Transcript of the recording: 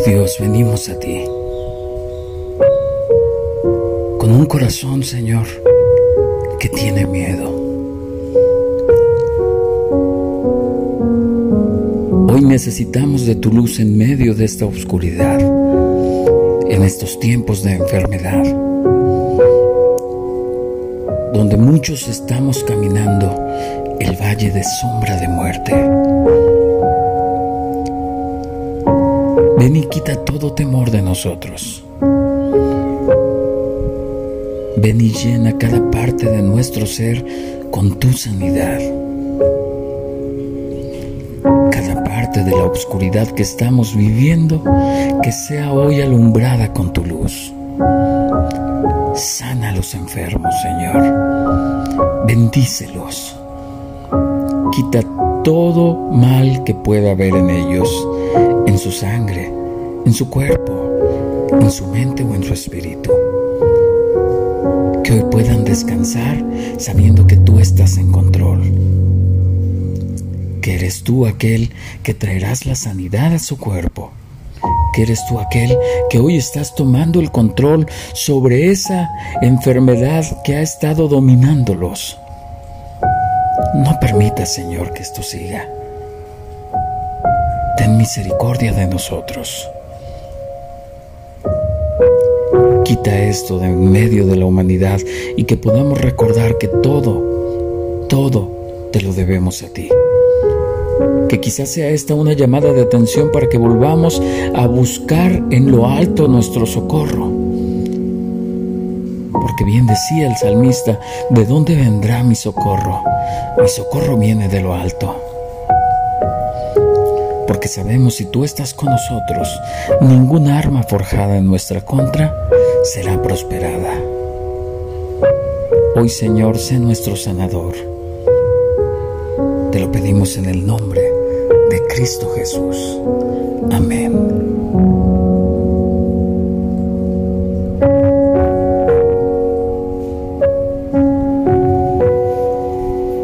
Dios, venimos a ti con un corazón, Señor, que tiene miedo. Hoy necesitamos de tu luz en medio de esta oscuridad, en estos tiempos de enfermedad, donde muchos estamos caminando el valle de sombra de muerte. Ven y quita todo temor de nosotros. Ven y llena cada parte de nuestro ser con tu sanidad. Cada parte de la oscuridad que estamos viviendo, que sea hoy alumbrada con tu luz. Sana a los enfermos, Señor. Bendícelos. Quita todo mal que pueda haber en ellos, en su sangre, en su cuerpo, en su mente o en su espíritu. Que hoy puedan descansar sabiendo que tú estás en control. Que eres tú aquel que traerás la sanidad a su cuerpo. Que eres tú aquel que hoy estás tomando el control sobre esa enfermedad que ha estado dominándolos. No permita, Señor, que esto siga. Ten misericordia de nosotros. Quita esto de en medio de la humanidad y que podamos recordar que todo, todo te lo debemos a ti. Que quizás sea esta una llamada de atención para que volvamos a buscar en lo alto nuestro socorro. Porque bien decía el salmista, ¿de dónde vendrá mi socorro? Mi socorro viene de lo alto. Porque sabemos si tú estás con nosotros, ninguna arma forjada en nuestra contra será prosperada. Hoy Señor, sé nuestro sanador. Te lo pedimos en el nombre de Cristo Jesús. Amén.